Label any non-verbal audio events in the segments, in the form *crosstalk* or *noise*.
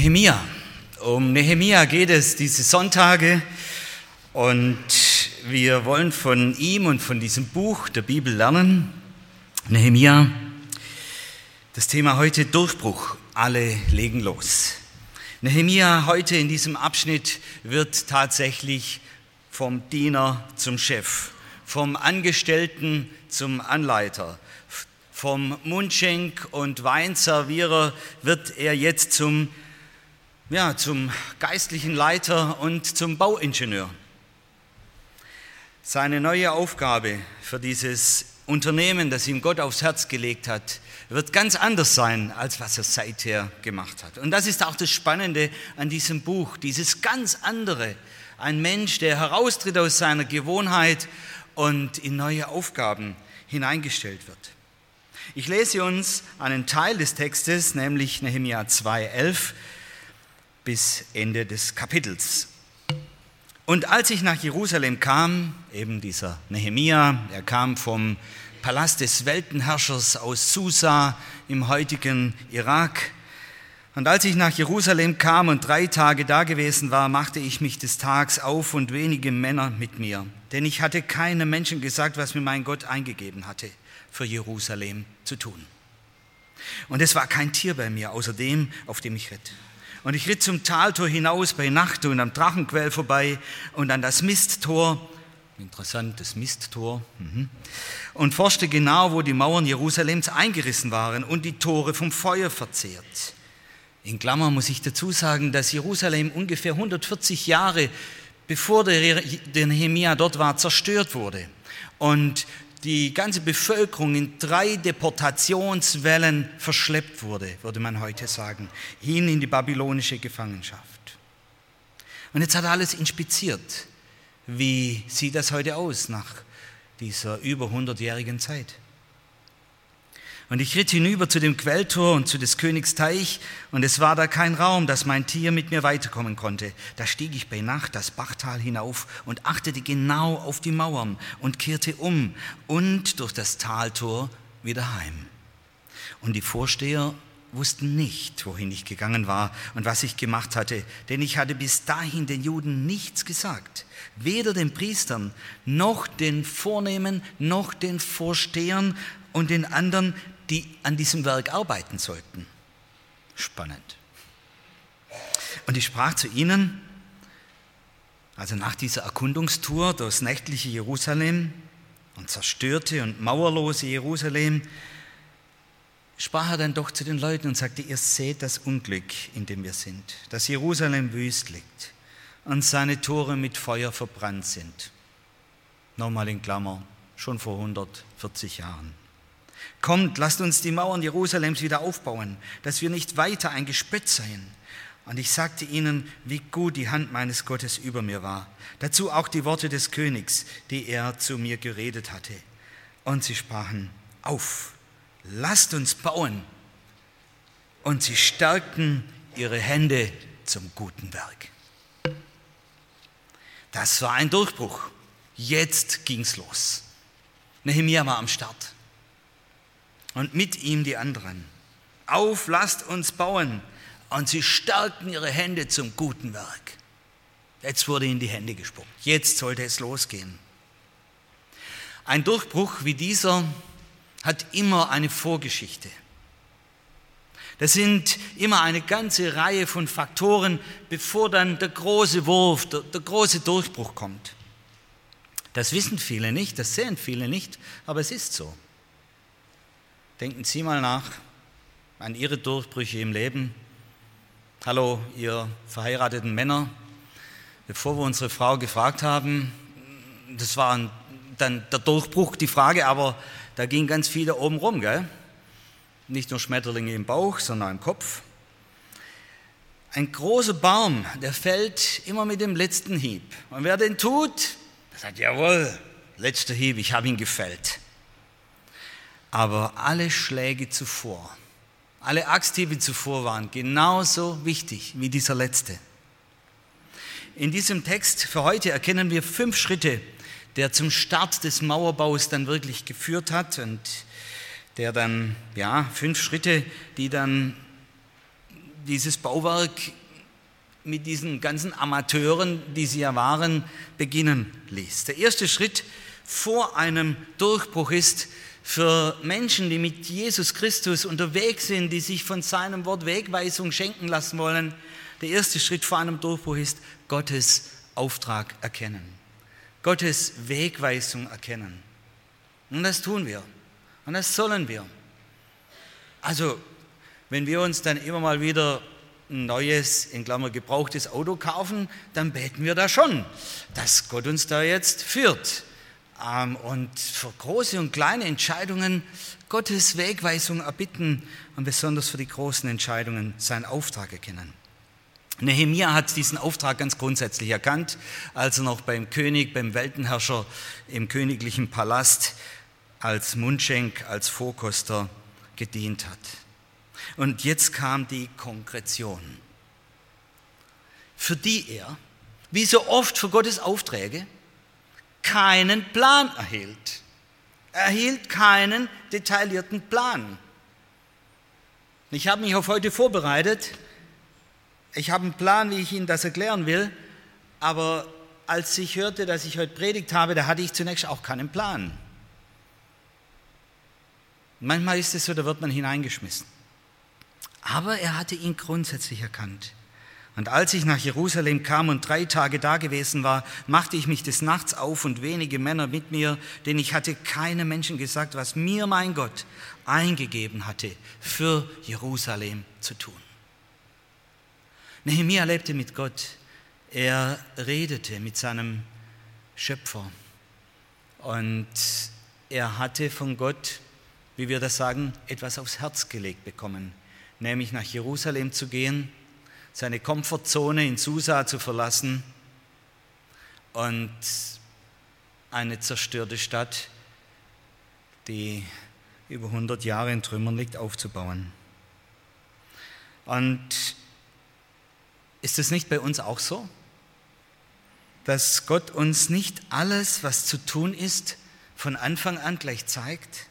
Nehemia. Um Nehemia geht es diese Sonntage und wir wollen von ihm und von diesem Buch der Bibel lernen. Nehemia, das Thema heute Durchbruch. Alle legen los. Nehemia heute in diesem Abschnitt wird tatsächlich vom Diener zum Chef, vom Angestellten zum Anleiter, vom Mundschenk und Weinservierer wird er jetzt zum ja, zum geistlichen Leiter und zum Bauingenieur. Seine neue Aufgabe für dieses Unternehmen, das ihm Gott aufs Herz gelegt hat, wird ganz anders sein, als was er seither gemacht hat. Und das ist auch das Spannende an diesem Buch, dieses ganz andere. Ein Mensch, der heraustritt aus seiner Gewohnheit und in neue Aufgaben hineingestellt wird. Ich lese uns einen Teil des Textes, nämlich Nehemiah 2,11 bis Ende des Kapitels. Und als ich nach Jerusalem kam, eben dieser Nehemia, er kam vom Palast des Weltenherrschers aus Susa im heutigen Irak. Und als ich nach Jerusalem kam und drei Tage da gewesen war, machte ich mich des Tags auf und wenige Männer mit mir. Denn ich hatte keinem Menschen gesagt, was mir mein Gott eingegeben hatte, für Jerusalem zu tun. Und es war kein Tier bei mir, außer dem, auf dem ich ritt. Und ich ritt zum Taltor hinaus bei Nacht und am Drachenquell vorbei und an das Misttor, interessant, das Misttor, mhm, und forschte genau, wo die Mauern Jerusalems eingerissen waren und die Tore vom Feuer verzehrt. In Klammer muss ich dazu sagen, dass Jerusalem ungefähr 140 Jahre bevor der Nehemia dort war, zerstört wurde. Und die ganze Bevölkerung in drei Deportationswellen verschleppt wurde, würde man heute sagen, hin in die babylonische Gefangenschaft. Und jetzt hat alles inspiziert. Wie sieht das heute aus nach dieser über 100-jährigen Zeit? Und ich ritt hinüber zu dem Quelltor und zu des Königs Teich, und es war da kein Raum, dass mein Tier mit mir weiterkommen konnte. Da stieg ich bei Nacht das Bachtal hinauf und achtete genau auf die Mauern und kehrte um und durch das Taltor wieder heim. Und die Vorsteher wussten nicht, wohin ich gegangen war und was ich gemacht hatte, denn ich hatte bis dahin den Juden nichts gesagt, weder den Priestern noch den Vornehmen noch den Vorstehern und den anderen, die an diesem Werk arbeiten sollten. Spannend. Und ich sprach zu ihnen, also nach dieser Erkundungstour durchs nächtliche Jerusalem und zerstörte und mauerlose Jerusalem, sprach er dann doch zu den Leuten und sagte, ihr seht das Unglück, in dem wir sind, dass Jerusalem wüst liegt und seine Tore mit Feuer verbrannt sind. Nochmal in Klammer, schon vor 140 Jahren. Kommt, lasst uns die Mauern Jerusalems wieder aufbauen, dass wir nicht weiter ein Gespött seien. Und ich sagte ihnen, wie gut die Hand meines Gottes über mir war. Dazu auch die Worte des Königs, die er zu mir geredet hatte. Und sie sprachen, auf, lasst uns bauen. Und sie stärkten ihre Hände zum guten Werk. Das war ein Durchbruch. Jetzt ging's los. Nehemiah war am Start und mit ihm die anderen. Auf, lasst uns bauen. Und sie stärkten ihre Hände zum guten Werk. Jetzt wurde ihnen die Hände gespuckt. Jetzt sollte es losgehen. Ein Durchbruch wie dieser hat immer eine Vorgeschichte. Das sind immer eine ganze Reihe von Faktoren, bevor dann der große Wurf, der, der große Durchbruch kommt. Das wissen viele nicht, das sehen viele nicht, aber es ist so. Denken Sie mal nach an Ihre Durchbrüche im Leben. Hallo, ihr verheirateten Männer. Bevor wir unsere Frau gefragt haben, das war dann der Durchbruch, die Frage, aber da ging ganz viel da oben rum, gell? Nicht nur Schmetterlinge im Bauch, sondern im Kopf. Ein großer Baum, der fällt immer mit dem letzten Hieb. Und wer den tut, der sagt, jawohl, letzter Hieb, ich habe ihn gefällt. Aber alle Schläge zuvor, alle Axthiebe zuvor waren genauso wichtig wie dieser letzte. In diesem Text für heute erkennen wir fünf Schritte, der zum Start des Mauerbaus dann wirklich geführt hat und der dann, ja, fünf Schritte, die dann dieses Bauwerk mit diesen ganzen Amateuren, die sie ja waren, beginnen ließ. Der erste Schritt vor einem Durchbruch ist für Menschen, die mit Jesus Christus unterwegs sind, die sich von seinem Wort Wegweisung schenken lassen wollen. Der erste Schritt vor einem Durchbruch ist Gottes Auftrag erkennen. Gottes Wegweisung erkennen. Und das tun wir. Und das sollen wir. Also wenn wir uns dann immer mal wieder ein neues, in Klammer gebrauchtes Auto kaufen, dann beten wir da schon, dass Gott uns da jetzt führt. Ähm, und für große und kleine Entscheidungen Gottes Wegweisung erbitten und besonders für die großen Entscheidungen seinen Auftrag erkennen. Nehemia hat diesen Auftrag ganz grundsätzlich erkannt, als er noch beim König, beim Weltenherrscher im königlichen Palast als Mundschenk, als Vorkoster gedient hat. Und jetzt kam die Konkretion, für die er, wie so oft für Gottes Aufträge, keinen Plan erhielt. Er erhielt keinen detaillierten Plan. Ich habe mich auf heute vorbereitet. Ich habe einen Plan, wie ich Ihnen das erklären will. Aber als ich hörte, dass ich heute predigt habe, da hatte ich zunächst auch keinen Plan. Manchmal ist es so, da wird man hineingeschmissen. Aber er hatte ihn grundsätzlich erkannt. Und als ich nach Jerusalem kam und drei Tage da gewesen war, machte ich mich des Nachts auf und wenige Männer mit mir, denn ich hatte keinem Menschen gesagt, was mir mein Gott eingegeben hatte, für Jerusalem zu tun. Nehemiah lebte mit Gott. Er redete mit seinem Schöpfer. Und er hatte von Gott, wie wir das sagen, etwas aufs Herz gelegt bekommen nämlich nach Jerusalem zu gehen, seine Komfortzone in Susa zu verlassen und eine zerstörte Stadt, die über 100 Jahre in Trümmern liegt, aufzubauen. Und ist es nicht bei uns auch so, dass Gott uns nicht alles, was zu tun ist, von Anfang an gleich zeigt?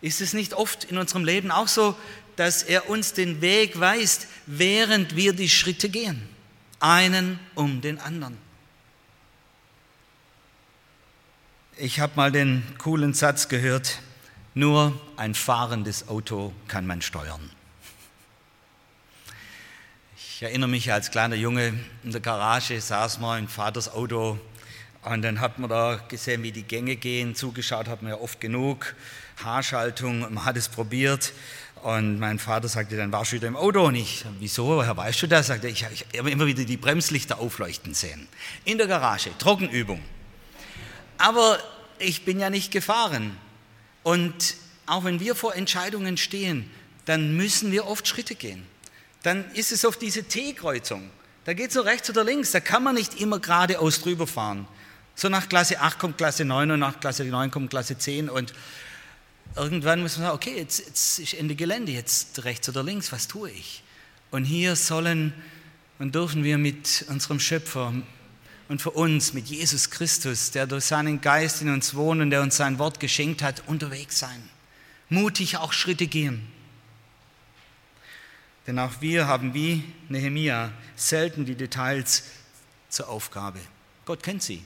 Ist es nicht oft in unserem Leben auch so, dass er uns den Weg weist, während wir die Schritte gehen, einen um den anderen. Ich habe mal den coolen Satz gehört, nur ein fahrendes Auto kann man steuern. Ich erinnere mich, als kleiner Junge in der Garage saß man in Vaters Auto und dann hat man da gesehen, wie die Gänge gehen, zugeschaut hat man ja oft genug, Haarschaltung, man hat es probiert und mein Vater sagte, dann warst du wieder im Auto. Und ich, wieso, woher weißt du das? Sagte ich, ich habe immer wieder die Bremslichter aufleuchten sehen. In der Garage, Trockenübung. Aber ich bin ja nicht gefahren. Und auch wenn wir vor Entscheidungen stehen, dann müssen wir oft Schritte gehen. Dann ist es auf diese T-Kreuzung. Da geht es so rechts oder links. Da kann man nicht immer geradeaus drüber fahren. So nach Klasse 8 kommt Klasse 9 und nach Klasse 9 kommt Klasse 10 und irgendwann muss man sagen, okay, jetzt, jetzt ist Ende Gelände, jetzt rechts oder links, was tue ich? Und hier sollen und dürfen wir mit unserem Schöpfer und für uns, mit Jesus Christus, der durch seinen Geist in uns wohnt und der uns sein Wort geschenkt hat, unterwegs sein. Mutig auch Schritte gehen. Denn auch wir haben wie Nehemia selten die Details zur Aufgabe. Gott kennt sie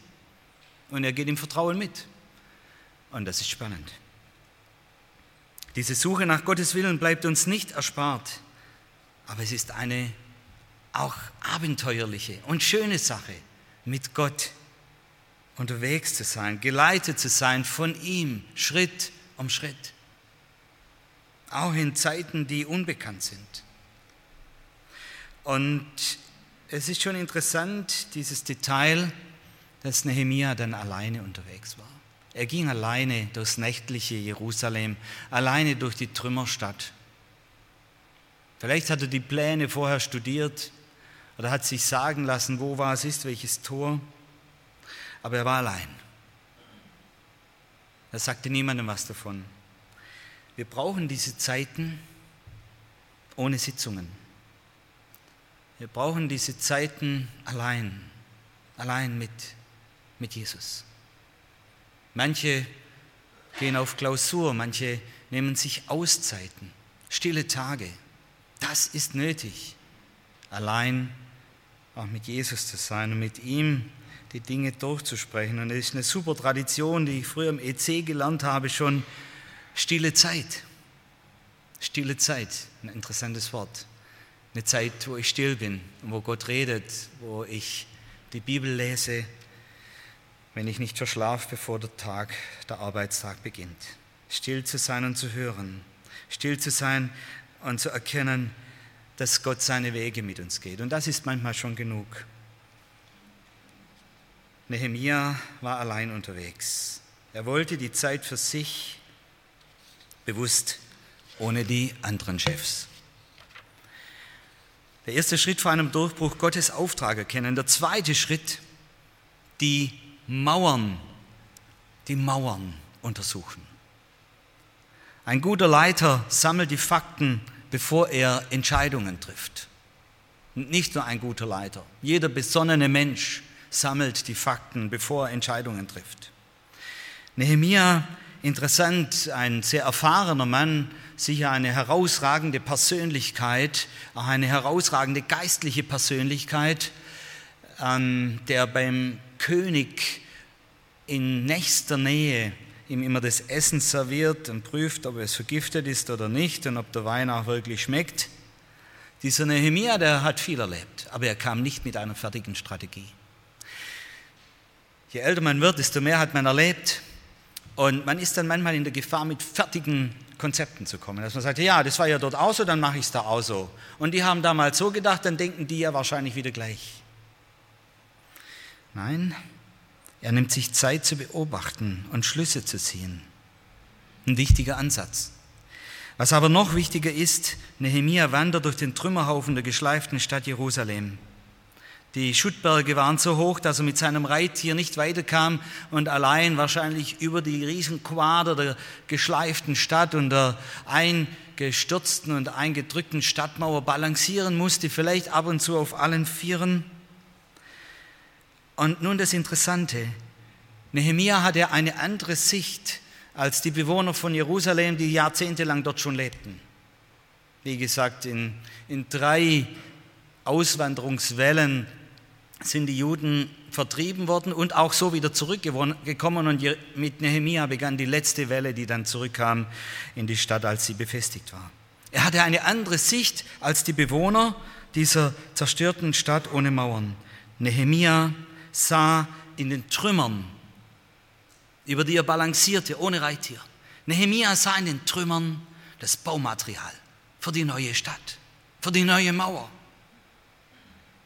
und er geht im Vertrauen mit. Und das ist spannend. Diese Suche nach Gottes Willen bleibt uns nicht erspart, aber es ist eine auch abenteuerliche und schöne Sache, mit Gott unterwegs zu sein, geleitet zu sein von ihm, Schritt um Schritt, auch in Zeiten, die unbekannt sind. Und es ist schon interessant, dieses Detail, dass Nehemia dann alleine unterwegs war. Er ging alleine durchs nächtliche Jerusalem, alleine durch die Trümmerstadt. Vielleicht hat er die Pläne vorher studiert oder hat sich sagen lassen, wo was ist, welches Tor. Aber er war allein. Er sagte niemandem was davon. Wir brauchen diese Zeiten ohne Sitzungen. Wir brauchen diese Zeiten allein, allein mit, mit Jesus. Manche gehen auf Klausur, manche nehmen sich Auszeiten, stille Tage. Das ist nötig, allein auch mit Jesus zu sein und mit ihm die Dinge durchzusprechen. Und es ist eine super Tradition, die ich früher im EC gelernt habe, schon stille Zeit. Stille Zeit, ein interessantes Wort. Eine Zeit, wo ich still bin wo Gott redet, wo ich die Bibel lese, wenn ich nicht verschlafe, bevor der Tag, der Arbeitstag beginnt. Still zu sein und zu hören. Still zu sein und zu erkennen, dass Gott seine Wege mit uns geht. Und das ist manchmal schon genug. Nehemia war allein unterwegs. Er wollte die Zeit für sich bewusst, ohne die anderen Chefs. Der erste Schritt vor einem Durchbruch Gottes Auftrag erkennen. Der zweite Schritt, die Mauern, die Mauern untersuchen. Ein guter Leiter sammelt die Fakten, bevor er Entscheidungen trifft. nicht nur ein guter Leiter. Jeder besonnene Mensch sammelt die Fakten, bevor er Entscheidungen trifft. Nehemia, interessant, ein sehr erfahrener Mann, sicher eine herausragende Persönlichkeit, auch eine herausragende geistliche Persönlichkeit, ähm, der beim König in nächster Nähe ihm immer das Essen serviert und prüft, ob es vergiftet ist oder nicht und ob der Wein auch wirklich schmeckt. Dieser Nehemia, der hat viel erlebt, aber er kam nicht mit einer fertigen Strategie. Je älter man wird, desto mehr hat man erlebt und man ist dann manchmal in der Gefahr, mit fertigen Konzepten zu kommen. Dass man sagt, ja, das war ja dort auch so, dann mache ich es da auch so. Und die haben damals so gedacht, dann denken die ja wahrscheinlich wieder gleich. Nein, er nimmt sich Zeit zu beobachten und Schlüsse zu ziehen. Ein wichtiger Ansatz. Was aber noch wichtiger ist, Nehemia wandert durch den Trümmerhaufen der geschleiften Stadt Jerusalem. Die Schuttberge waren so hoch, dass er mit seinem Reittier nicht weiterkam und allein wahrscheinlich über die Riesenquader der geschleiften Stadt und der eingestürzten und eingedrückten Stadtmauer balancieren musste, vielleicht ab und zu auf allen Vieren. Und nun das Interessante. Nehemia hatte eine andere Sicht als die Bewohner von Jerusalem, die jahrzehntelang dort schon lebten. Wie gesagt, in, in drei Auswanderungswellen sind die Juden vertrieben worden und auch so wieder zurückgekommen. Und mit Nehemia begann die letzte Welle, die dann zurückkam in die Stadt, als sie befestigt war. Er hatte eine andere Sicht als die Bewohner dieser zerstörten Stadt ohne Mauern. Nehemia sah in den Trümmern, über die er balancierte, ohne Reittier. Nehemia sah in den Trümmern das Baumaterial für die neue Stadt, für die neue Mauer.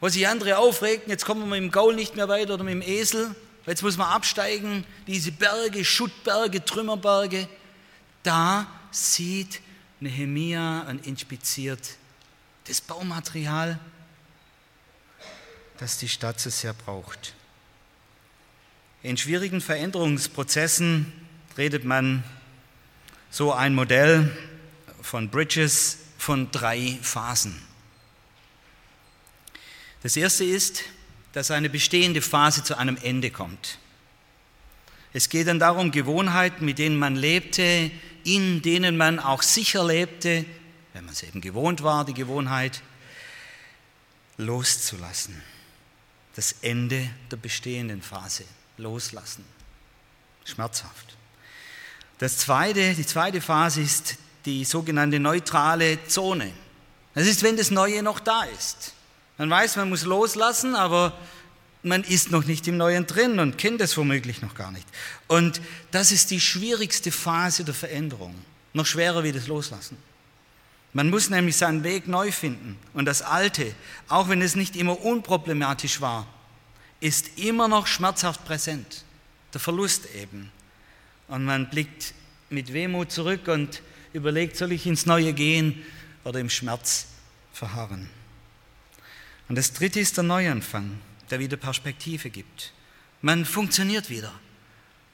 Wo sich andere aufregten, jetzt kommen wir mit dem Gaul nicht mehr weiter oder mit dem Esel, jetzt muss man absteigen, diese Berge, Schuttberge, Trümmerberge. Da sieht Nehemia und inspiziert das Baumaterial, das die Stadt so sehr braucht. In schwierigen Veränderungsprozessen redet man so ein Modell von Bridges von drei Phasen. Das erste ist, dass eine bestehende Phase zu einem Ende kommt. Es geht dann darum, Gewohnheiten, mit denen man lebte, in denen man auch sicher lebte, wenn man es eben gewohnt war, die Gewohnheit, loszulassen. Das Ende der bestehenden Phase loslassen. Schmerzhaft. Das zweite, die zweite Phase ist die sogenannte neutrale Zone. Das ist, wenn das Neue noch da ist. Man weiß, man muss loslassen, aber man ist noch nicht im Neuen drin und kennt es womöglich noch gar nicht. Und das ist die schwierigste Phase der Veränderung. Noch schwerer wie das Loslassen. Man muss nämlich seinen Weg neu finden. Und das Alte, auch wenn es nicht immer unproblematisch war, ist immer noch schmerzhaft präsent. Der Verlust eben. Und man blickt mit Wehmut zurück und überlegt, soll ich ins Neue gehen oder im Schmerz verharren. Und das dritte ist der Neuanfang, der wieder Perspektive gibt. Man funktioniert wieder.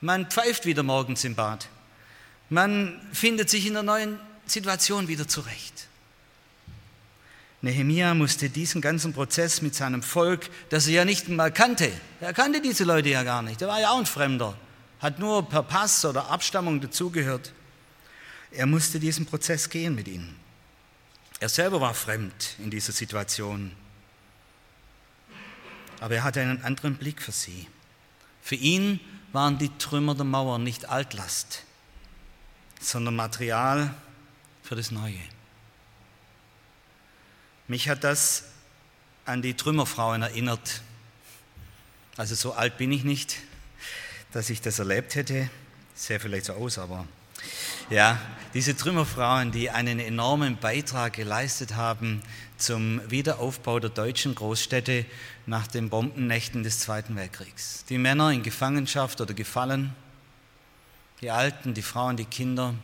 Man pfeift wieder morgens im Bad. Man findet sich in der neuen Situation wieder zurecht. Nehemia musste diesen ganzen Prozess mit seinem Volk, das er ja nicht einmal kannte, er kannte diese Leute ja gar nicht, er war ja auch ein Fremder, hat nur per Pass oder Abstammung dazugehört. Er musste diesen Prozess gehen mit ihnen. Er selber war fremd in dieser Situation. Aber er hatte einen anderen Blick für sie. Für ihn waren die Trümmer der Mauer nicht Altlast, sondern Material für das Neue. Mich hat das an die Trümmerfrauen erinnert. Also so alt bin ich nicht, dass ich das erlebt hätte. Sähe vielleicht so aus, aber ja, diese Trümmerfrauen, die einen enormen Beitrag geleistet haben zum Wiederaufbau der deutschen Großstädte nach den Bombennächten des Zweiten Weltkriegs. Die Männer in Gefangenschaft oder gefallen, die Alten, die Frauen, die Kinder,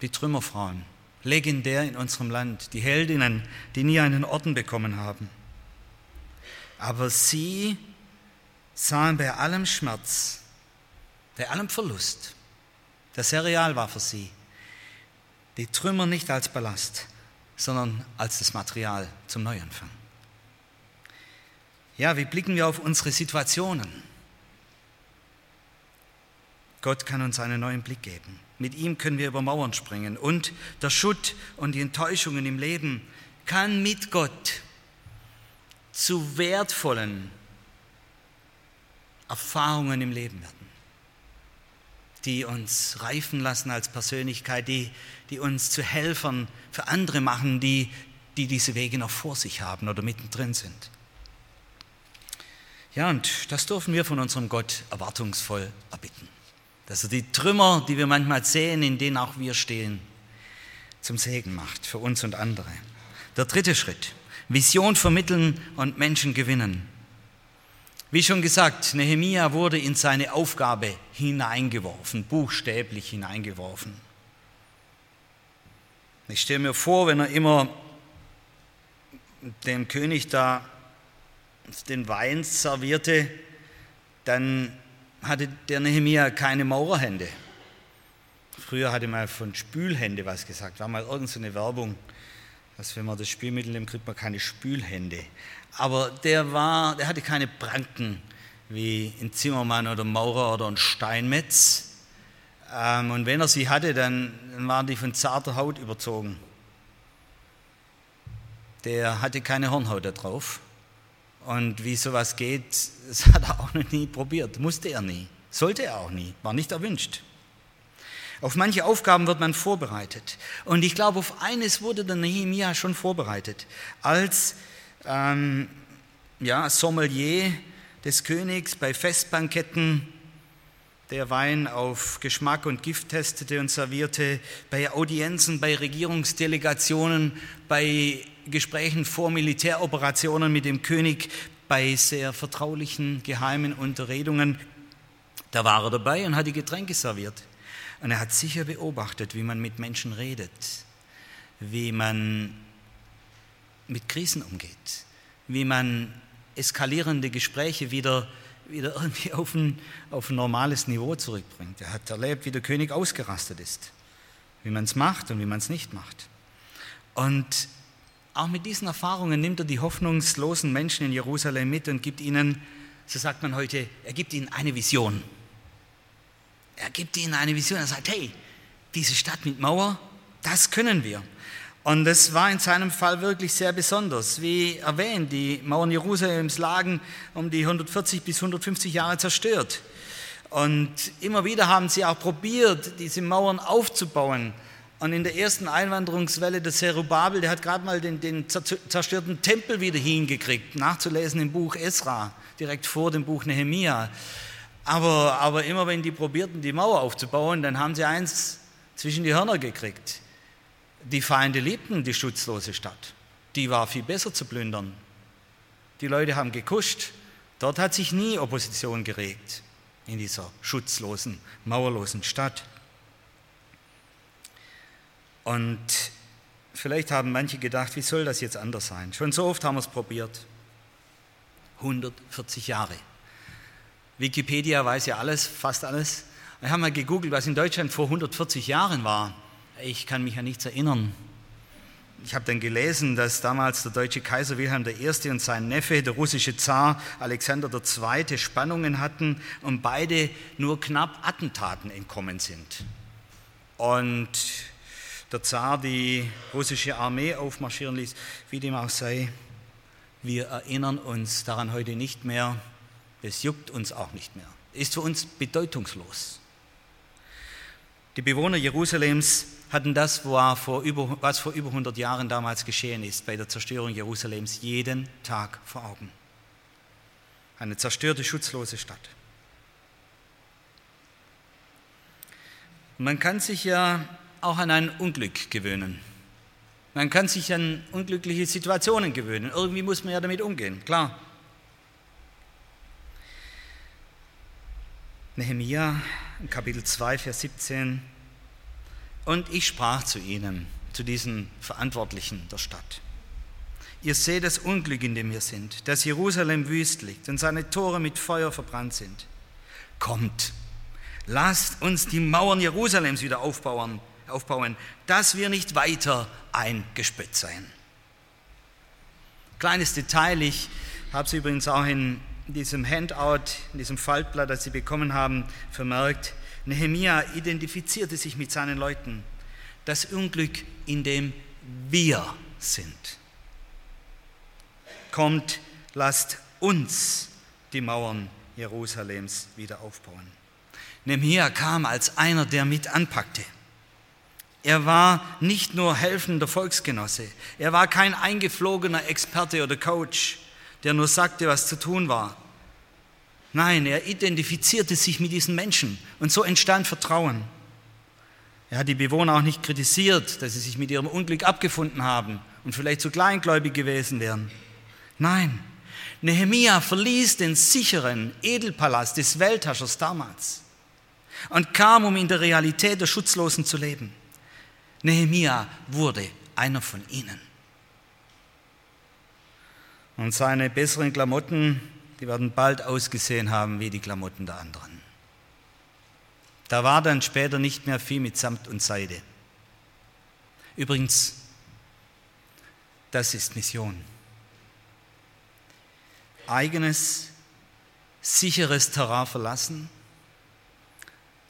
die Trümmerfrauen legendär in unserem Land, die Heldinnen, die nie einen Orden bekommen haben. Aber sie sahen bei allem Schmerz, bei allem Verlust, der sehr real war für sie, die Trümmer nicht als Ballast, sondern als das Material zum Neuanfang. Ja, wie blicken wir auf unsere Situationen? Gott kann uns einen neuen Blick geben. Mit ihm können wir über Mauern springen. Und der Schutt und die Enttäuschungen im Leben kann mit Gott zu wertvollen Erfahrungen im Leben werden, die uns reifen lassen als Persönlichkeit, die, die uns zu Helfern für andere machen, die, die diese Wege noch vor sich haben oder mittendrin sind. Ja, und das dürfen wir von unserem Gott erwartungsvoll erbitten dass er die Trümmer, die wir manchmal sehen, in denen auch wir stehen, zum Segen macht für uns und andere. Der dritte Schritt, Vision vermitteln und Menschen gewinnen. Wie schon gesagt, Nehemia wurde in seine Aufgabe hineingeworfen, buchstäblich hineingeworfen. Ich stelle mir vor, wenn er immer dem König da den Wein servierte, dann hatte der Nehemia keine Maurerhände. Früher hatte man von Spülhände was gesagt, war mal irgendeine Werbung, dass wenn man das Spülmittel nimmt, kriegt man keine Spülhände. Aber der, war, der hatte keine Pranken wie ein Zimmermann oder Maurer oder ein Steinmetz. Ähm, und wenn er sie hatte, dann waren die von zarter Haut überzogen. Der hatte keine Hornhaut da drauf. Und wie sowas geht, *laughs* das hat er auch noch nie probiert, musste er nie, sollte er auch nie, war nicht erwünscht. Auf manche Aufgaben wird man vorbereitet. Und ich glaube, auf eines wurde der Nehemia schon vorbereitet. Als ähm, ja, Sommelier des Königs bei Festbanketten der Wein auf Geschmack und Gift testete und servierte, bei Audienzen, bei Regierungsdelegationen, bei Gesprächen vor Militäroperationen mit dem König, bei sehr vertraulichen, geheimen Unterredungen. Da war er dabei und hat die Getränke serviert. Und er hat sicher beobachtet, wie man mit Menschen redet, wie man mit Krisen umgeht, wie man eskalierende Gespräche wieder, wieder irgendwie auf ein, auf ein normales Niveau zurückbringt. Er hat erlebt, wie der König ausgerastet ist, wie man es macht und wie man es nicht macht. Und auch mit diesen Erfahrungen nimmt er die hoffnungslosen Menschen in Jerusalem mit und gibt ihnen, so sagt man heute, er gibt ihnen eine Vision. Er gibt ihnen eine Vision. Er sagt, hey, diese Stadt mit Mauer, das können wir. Und das war in seinem Fall wirklich sehr besonders. Wie erwähnt, die Mauern Jerusalems lagen um die 140 bis 150 Jahre zerstört. Und immer wieder haben sie auch probiert, diese Mauern aufzubauen. Und in der ersten Einwanderungswelle der Zerubabel, der hat gerade mal den, den, zerstörten Tempel wieder hingekriegt, nachzulesen im Buch Esra, direkt vor dem Buch Nehemia. Aber, aber immer wenn die probierten, die Mauer aufzubauen, dann haben sie eins zwischen die Hörner gekriegt. Die Feinde liebten die schutzlose Stadt. Die war viel besser zu plündern. Die Leute haben gekuscht. Dort hat sich nie Opposition geregt, in dieser schutzlosen, mauerlosen Stadt. Und vielleicht haben manche gedacht, wie soll das jetzt anders sein? Schon so oft haben wir es probiert. 140 Jahre. Wikipedia weiß ja alles, fast alles. Wir haben mal gegoogelt, was in Deutschland vor 140 Jahren war. Ich kann mich an nichts erinnern. Ich habe dann gelesen, dass damals der deutsche Kaiser Wilhelm I. und sein Neffe, der russische Zar Alexander II., Spannungen hatten und beide nur knapp Attentaten entkommen sind. Und der Zar die russische Armee aufmarschieren ließ, wie dem auch sei. Wir erinnern uns daran heute nicht mehr. Es juckt uns auch nicht mehr. Ist für uns bedeutungslos. Die Bewohner Jerusalems hatten das, was vor über 100 Jahren damals geschehen ist, bei der Zerstörung Jerusalems, jeden Tag vor Augen. Eine zerstörte, schutzlose Stadt. Man kann sich ja auch an ein Unglück gewöhnen. Man kann sich an unglückliche Situationen gewöhnen. Irgendwie muss man ja damit umgehen, klar. Nehemiah, Kapitel 2, Vers 17. Und ich sprach zu ihnen, zu diesen Verantwortlichen der Stadt. Ihr seht das Unglück, in dem wir sind, dass Jerusalem wüst liegt und seine Tore mit Feuer verbrannt sind. Kommt, lasst uns die Mauern Jerusalems wieder aufbauen, aufbauen, dass wir nicht weiter eingespött seien. Kleines Detail, ich habe es übrigens auch in diesem Handout, in diesem Faltblatt, das Sie bekommen haben, vermerkt. Nehemia identifizierte sich mit seinen Leuten. Das Unglück, in dem wir sind. Kommt, lasst uns die Mauern Jerusalems wieder aufbauen. Nehemia kam als einer, der mit anpackte. Er war nicht nur helfender Volksgenosse, er war kein eingeflogener Experte oder Coach, der nur sagte, was zu tun war. Nein, er identifizierte sich mit diesen Menschen und so entstand Vertrauen. Er hat die Bewohner auch nicht kritisiert, dass sie sich mit ihrem Unglück abgefunden haben und vielleicht zu kleingläubig gewesen wären. Nein, Nehemia verließ den sicheren Edelpalast des Weltherrschers damals und kam, um in der Realität der Schutzlosen zu leben. Nehemia wurde einer von ihnen. Und seine besseren Klamotten, die werden bald ausgesehen haben wie die Klamotten der anderen. Da war dann später nicht mehr viel mit Samt und Seide. Übrigens, das ist Mission. Eigenes, sicheres Terrain verlassen,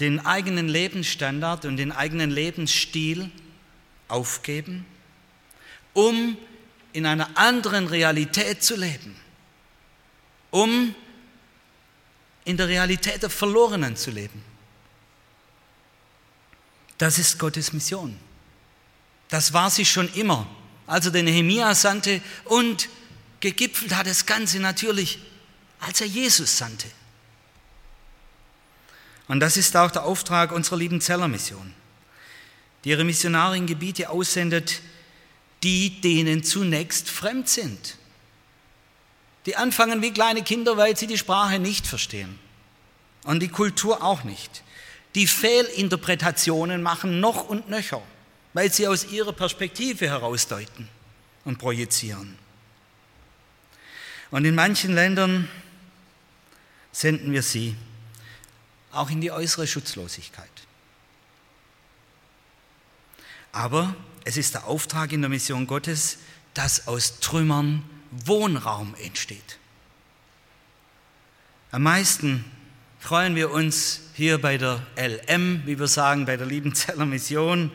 den eigenen Lebensstandard und den eigenen Lebensstil aufgeben, um in einer anderen Realität zu leben, um in der Realität der Verlorenen zu leben. Das ist Gottes Mission. Das war sie schon immer, als er den Nehemia sandte und gegipfelt hat das Ganze natürlich, als er Jesus sandte. Und das ist auch der Auftrag unserer lieben Zellermission, die ihre Missionare in Gebiete aussendet, die denen zunächst fremd sind. Die anfangen wie kleine Kinder, weil sie die Sprache nicht verstehen und die Kultur auch nicht. Die Fehlinterpretationen machen noch und nöcher, weil sie aus ihrer Perspektive herausdeuten und projizieren. Und in manchen Ländern senden wir sie auch in die äußere Schutzlosigkeit. Aber es ist der Auftrag in der Mission Gottes, dass aus Trümmern Wohnraum entsteht. Am meisten freuen wir uns hier bei der LM, wie wir sagen, bei der Liebenzeller Mission,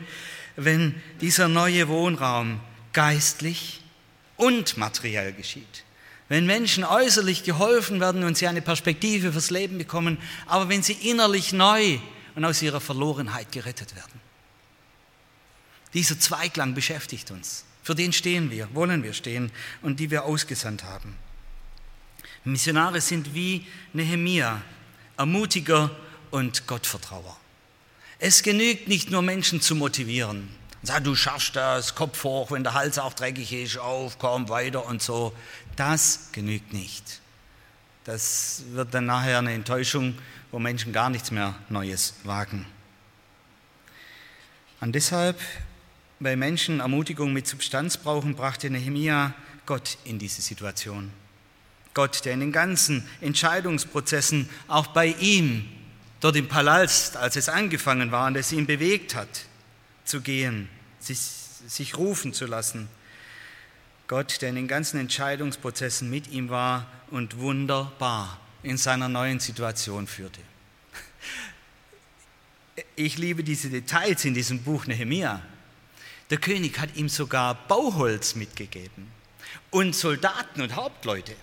wenn dieser neue Wohnraum geistlich und materiell geschieht. Wenn Menschen äußerlich geholfen werden und sie eine Perspektive fürs Leben bekommen, aber wenn sie innerlich neu und aus ihrer Verlorenheit gerettet werden. Dieser Zweiklang beschäftigt uns. Für den stehen wir, wollen wir stehen und die wir ausgesandt haben. Missionare sind wie Nehemia, Ermutiger und Gottvertrauer. Es genügt nicht nur Menschen zu motivieren. Sag, du schaffst das, Kopf hoch, wenn der Hals auch dreckig ist, auf, komm weiter und so. Das genügt nicht. Das wird dann nachher eine Enttäuschung, wo Menschen gar nichts mehr Neues wagen. Und deshalb bei Menschen Ermutigung mit Substanz brauchen, brachte Nehemia Gott in diese Situation. Gott, der in den ganzen Entscheidungsprozessen auch bei ihm, dort im Palast, als es angefangen war und es ihn bewegt hat, zu gehen, sich, sich rufen zu lassen. Gott, der in den ganzen Entscheidungsprozessen mit ihm war und wunderbar in seiner neuen Situation führte. Ich liebe diese Details in diesem Buch Nehemia. Der König hat ihm sogar Bauholz mitgegeben und Soldaten und Hauptleute.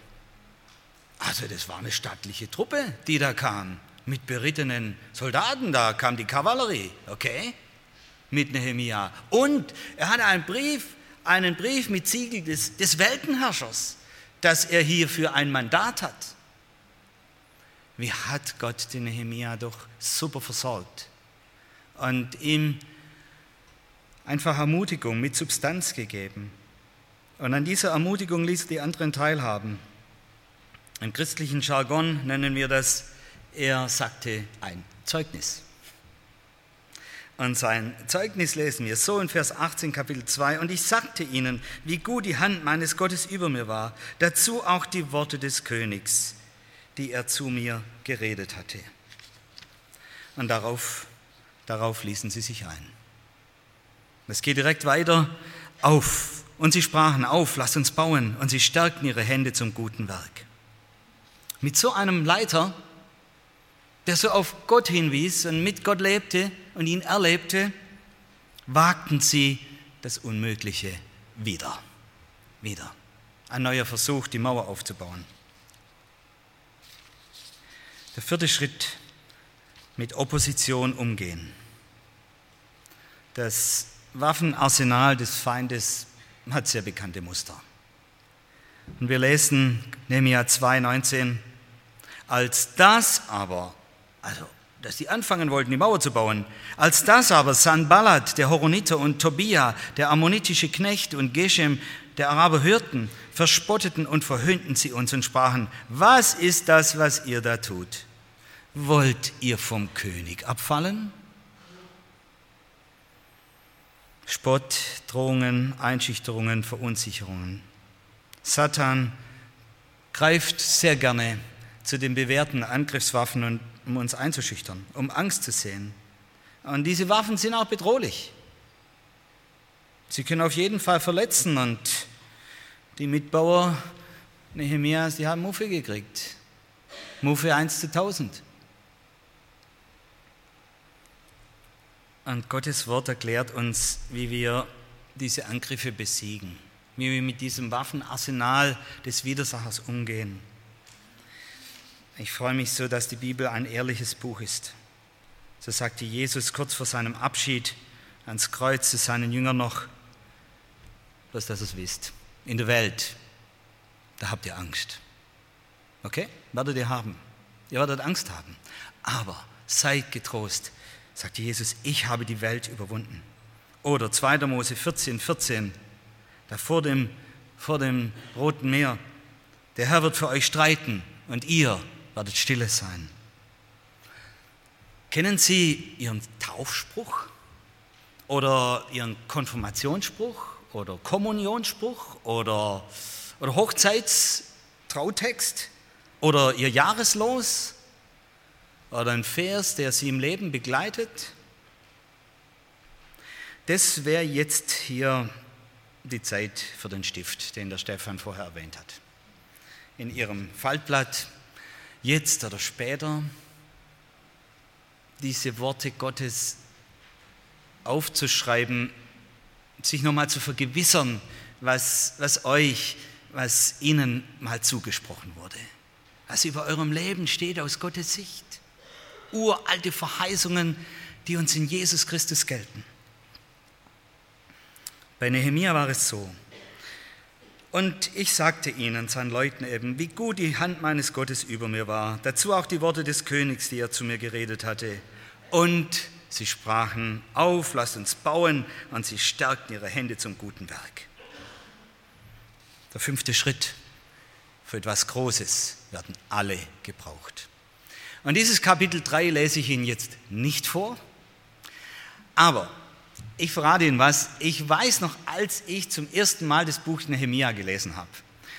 Also das war eine stattliche Truppe, die da kam, mit berittenen Soldaten, da kam die Kavallerie, okay, mit Nehemia. Und er hatte einen Brief, einen Brief mit Siegel des, des Weltenherrschers, dass er hierfür ein Mandat hat. Wie hat Gott den Nehemia doch super versorgt und ihm einfach Ermutigung mit Substanz gegeben. Und an dieser Ermutigung ließ er die anderen teilhaben. Im christlichen Jargon nennen wir das, er sagte ein Zeugnis. Und sein Zeugnis lesen wir so in Vers 18 Kapitel 2. Und ich sagte ihnen, wie gut die Hand meines Gottes über mir war, dazu auch die Worte des Königs, die er zu mir geredet hatte. Und darauf, darauf ließen sie sich ein. Es geht direkt weiter. Auf. Und sie sprachen auf, lasst uns bauen. Und sie stärkten ihre Hände zum guten Werk. Mit so einem Leiter, der so auf Gott hinwies und mit Gott lebte und ihn erlebte, wagten sie das Unmögliche wieder. Wieder. Ein neuer Versuch, die Mauer aufzubauen. Der vierte Schritt, mit Opposition umgehen. Das Waffenarsenal des Feindes hat sehr bekannte Muster. Und wir lesen Nehemiah 2,19, als das aber, also dass sie anfangen wollten, die Mauer zu bauen, als das aber Sanballat, der Horoniter und Tobia, der ammonitische Knecht und Geshem, der Araber hörten, verspotteten und verhöhnten sie uns und sprachen, was ist das, was ihr da tut? Wollt ihr vom König abfallen? Spott, Drohungen, Einschüchterungen, Verunsicherungen. Satan greift sehr gerne zu den bewährten Angriffswaffen, und, um uns einzuschüchtern, um Angst zu sehen. Und diese Waffen sind auch bedrohlich. Sie können auf jeden Fall verletzen und die Mitbauer Nehemias, die haben Muffe gekriegt. Muffe 1 zu 1000. Und Gottes Wort erklärt uns, wie wir diese Angriffe besiegen, wie wir mit diesem Waffenarsenal des Widersachers umgehen. Ich freue mich so, dass die Bibel ein ehrliches Buch ist. So sagte Jesus kurz vor seinem Abschied ans Kreuz zu seinen Jüngern noch, bloß dass ihr es wisst, in der Welt, da habt ihr Angst. Okay? Werdet ihr haben. Ihr werdet Angst haben. Aber seid getrost, sagte Jesus, ich habe die Welt überwunden. Oder 2. Mose 14, 14, da vor dem, vor dem Roten Meer, der Herr wird für euch streiten und ihr werdet stille sein. Kennen Sie Ihren Taufspruch oder Ihren Konfirmationsspruch oder Kommunionsspruch oder, oder Hochzeitstrautext oder Ihr Jahreslos oder ein Vers, der Sie im Leben begleitet? Das wäre jetzt hier die Zeit für den Stift, den der Stefan vorher erwähnt hat. In Ihrem Faltblatt jetzt oder später diese Worte Gottes aufzuschreiben, sich nochmal zu vergewissern, was, was euch, was ihnen mal zugesprochen wurde. Was über eurem Leben steht aus Gottes Sicht. Uralte Verheißungen, die uns in Jesus Christus gelten. Bei Nehemia war es so, und ich sagte ihnen, seinen Leuten eben, wie gut die Hand meines Gottes über mir war. Dazu auch die Worte des Königs, die er zu mir geredet hatte. Und sie sprachen, auf, lasst uns bauen. Und sie stärkten ihre Hände zum guten Werk. Der fünfte Schritt. Für etwas Großes werden alle gebraucht. Und dieses Kapitel 3 lese ich Ihnen jetzt nicht vor. Aber ich verrate Ihnen was. Ich weiß noch, als ich zum ersten Mal das Buch Nehemia gelesen habe.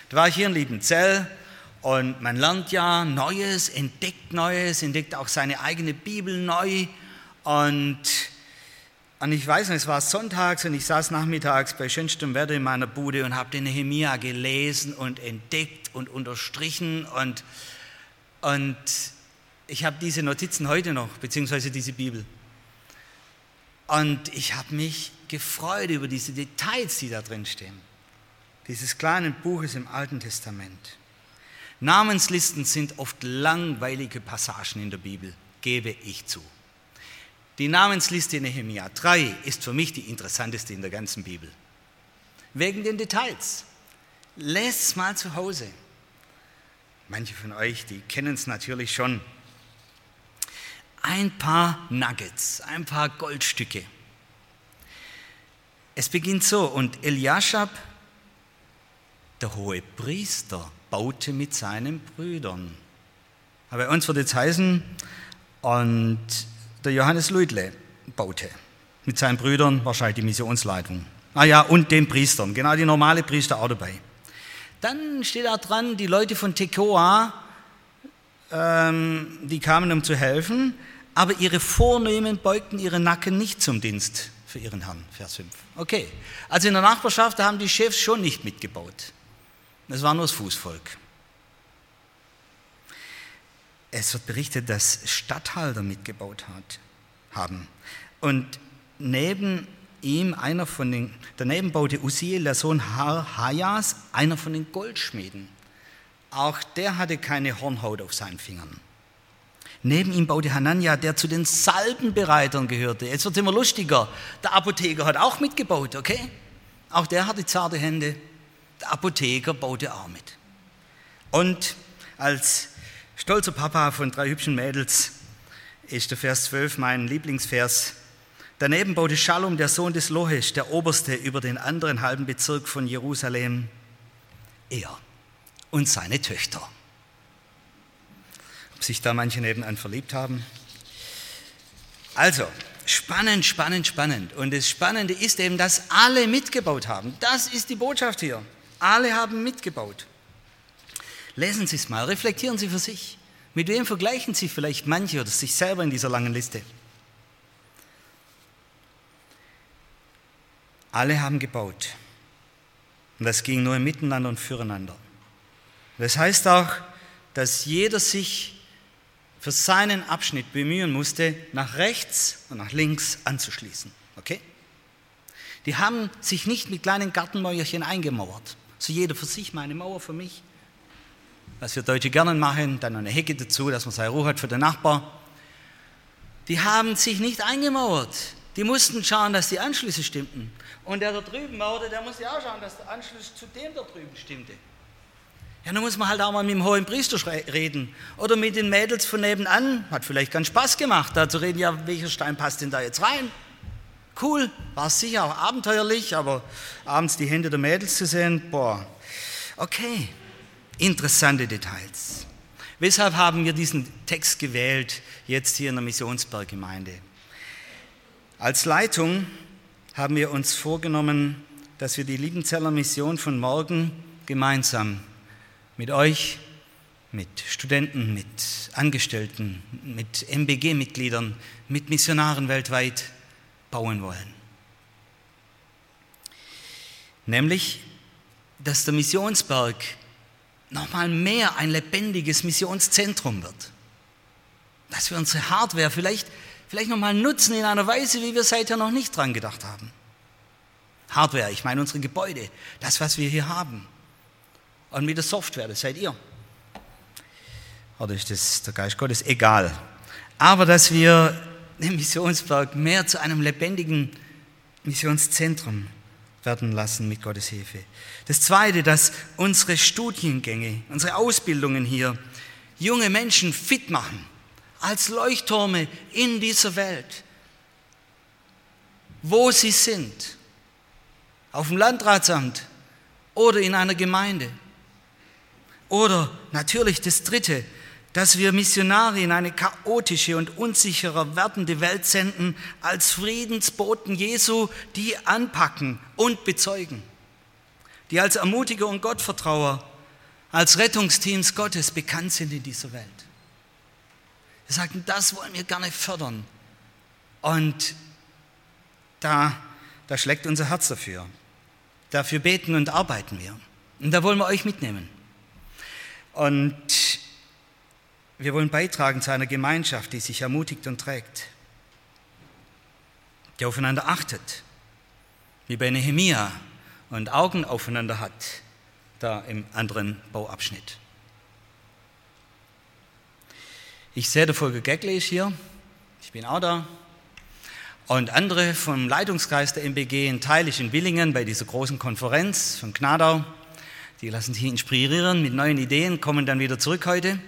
Da war ich hier in Liebenzell und man lernt ja Neues, entdeckt Neues, entdeckt auch seine eigene Bibel neu. Und, und ich weiß noch, es war sonntags und ich saß nachmittags bei schönstem Wetter in meiner Bude und habe den Nehemia gelesen und entdeckt und unterstrichen. Und, und ich habe diese Notizen heute noch, beziehungsweise diese Bibel. Und ich habe mich gefreut über diese Details, die da drin stehen. Dieses kleine Buches im Alten Testament. Namenslisten sind oft langweilige Passagen in der Bibel, gebe ich zu. Die Namensliste in Nehemia 3 ist für mich die interessanteste in der ganzen Bibel. Wegen den Details. Lest es mal zu Hause. Manche von euch, die kennen es natürlich schon. Ein paar Nuggets, ein paar Goldstücke. Es beginnt so, und Eliashab, der hohe Priester, baute mit seinen Brüdern. Aber bei uns wird es heißen, und der Johannes Luidle baute mit seinen Brüdern wahrscheinlich die Missionsleitung. Ah ja, und den Priestern, genau die normale Priester auch dabei. Dann steht da dran, die Leute von Tekoa, ähm, die kamen, um zu helfen, aber ihre Vornehmen beugten ihre Nacken nicht zum Dienst für ihren Herrn, Vers 5. Okay, also in der Nachbarschaft, da haben die Chefs schon nicht mitgebaut. Es war nur das Fußvolk. Es wird berichtet, dass Statthalter mitgebaut hat, haben. Und neben ihm einer von den, daneben baute Uziel, der Sohn Hajas, einer von den Goldschmieden. Auch der hatte keine Hornhaut auf seinen Fingern. Neben ihm baute Hanania, der zu den Salbenbereitern gehörte. Jetzt wird es immer lustiger. Der Apotheker hat auch mitgebaut, okay? Auch der hatte zarte Hände. Der Apotheker baute auch mit. Und als stolzer Papa von drei hübschen Mädels ist der Vers 12 mein Lieblingsvers. Daneben baute Shalom, der Sohn des Lohesch, der Oberste über den anderen halben Bezirk von Jerusalem, er und seine Töchter. Ob sich da manche nebenan verliebt haben? Also, spannend, spannend, spannend. Und das Spannende ist eben, dass alle mitgebaut haben. Das ist die Botschaft hier. Alle haben mitgebaut. Lesen Sie es mal, reflektieren Sie für sich. Mit wem vergleichen Sie vielleicht manche oder sich selber in dieser langen Liste? Alle haben gebaut. Und das ging nur im Miteinander und füreinander. Das heißt auch, dass jeder sich für seinen Abschnitt bemühen musste, nach rechts und nach links anzuschließen. Okay? Die haben sich nicht mit kleinen Gartenmäuerchen eingemauert. So jeder für sich, meine Mauer für mich. Was wir Deutsche gerne machen, dann eine Hecke dazu, dass man seine Ruhe hat für den Nachbar. Die haben sich nicht eingemauert. Die mussten schauen, dass die Anschlüsse stimmten. Und der da drüben mauerte, der musste auch schauen, dass der Anschluss zu dem da drüben stimmte. Ja, dann muss man halt auch mal mit dem hohen Priester reden. Oder mit den Mädels von nebenan. Hat vielleicht ganz Spaß gemacht, da zu reden, ja, welcher Stein passt denn da jetzt rein? Cool, war sicher auch abenteuerlich, aber abends die Hände der Mädels zu sehen, boah, okay, interessante Details. Weshalb haben wir diesen Text gewählt, jetzt hier in der Missionsberggemeinde? Als Leitung haben wir uns vorgenommen, dass wir die Liebenzeller Mission von morgen gemeinsam mit euch, mit Studenten, mit Angestellten, mit MBG-Mitgliedern, mit Missionaren weltweit bauen wollen. Nämlich, dass der Missionsberg nochmal mehr ein lebendiges Missionszentrum wird. Dass wir unsere Hardware vielleicht, vielleicht nochmal nutzen in einer Weise, wie wir seither noch nicht dran gedacht haben. Hardware, ich meine unsere Gebäude, das, was wir hier haben. Und mit der Software, das seid ihr. Oder ist das der Geist Gottes? Egal. Aber dass wir den Missionsberg mehr zu einem lebendigen Missionszentrum werden lassen mit Gottes Hilfe. Das Zweite, dass unsere Studiengänge, unsere Ausbildungen hier junge Menschen fit machen als Leuchttürme in dieser Welt, wo sie sind, auf dem Landratsamt oder in einer Gemeinde. Oder natürlich das Dritte, dass wir Missionare in eine chaotische und unsichere werdende Welt senden, als Friedensboten Jesu, die anpacken und bezeugen, die als Ermutiger und Gottvertrauer, als Rettungsteams Gottes bekannt sind in dieser Welt. Wir sagten, das wollen wir gerne fördern. Und da, da schlägt unser Herz dafür. Dafür beten und arbeiten wir. Und da wollen wir euch mitnehmen. Und wir wollen beitragen zu einer Gemeinschaft, die sich ermutigt und trägt, die aufeinander achtet, wie bei Nehemia und Augen aufeinander hat, da im anderen Bauabschnitt. Ich sehe, der Volker Geckle ist hier, ich bin auch da. Und andere vom Leitungskreis der MBG in Teil in Willingen bei dieser großen Konferenz von Gnadau. Die lassen sich inspirieren mit neuen Ideen, kommen dann wieder zurück heute.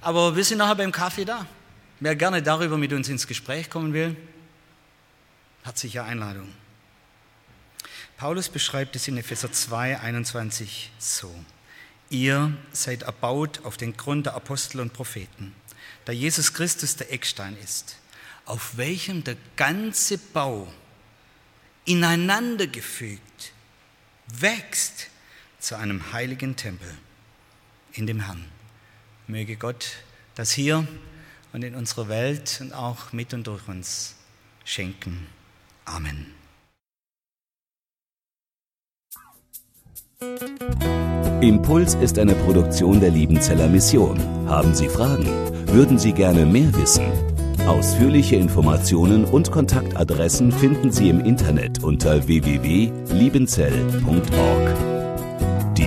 Aber wir sind nachher beim Kaffee da. Wer gerne darüber mit uns ins Gespräch kommen will, herzliche Einladung. Paulus beschreibt es in Epheser 2, 21 so. Ihr seid erbaut auf den Grund der Apostel und Propheten, da Jesus Christus der Eckstein ist, auf welchem der ganze Bau ineinandergefügt wächst zu einem heiligen Tempel in dem Herrn. Möge Gott das hier und in unserer Welt und auch mit und durch uns schenken. Amen. Impuls ist eine Produktion der Liebenzeller Mission. Haben Sie Fragen? Würden Sie gerne mehr wissen? Ausführliche Informationen und Kontaktadressen finden Sie im Internet unter www.liebenzell.org.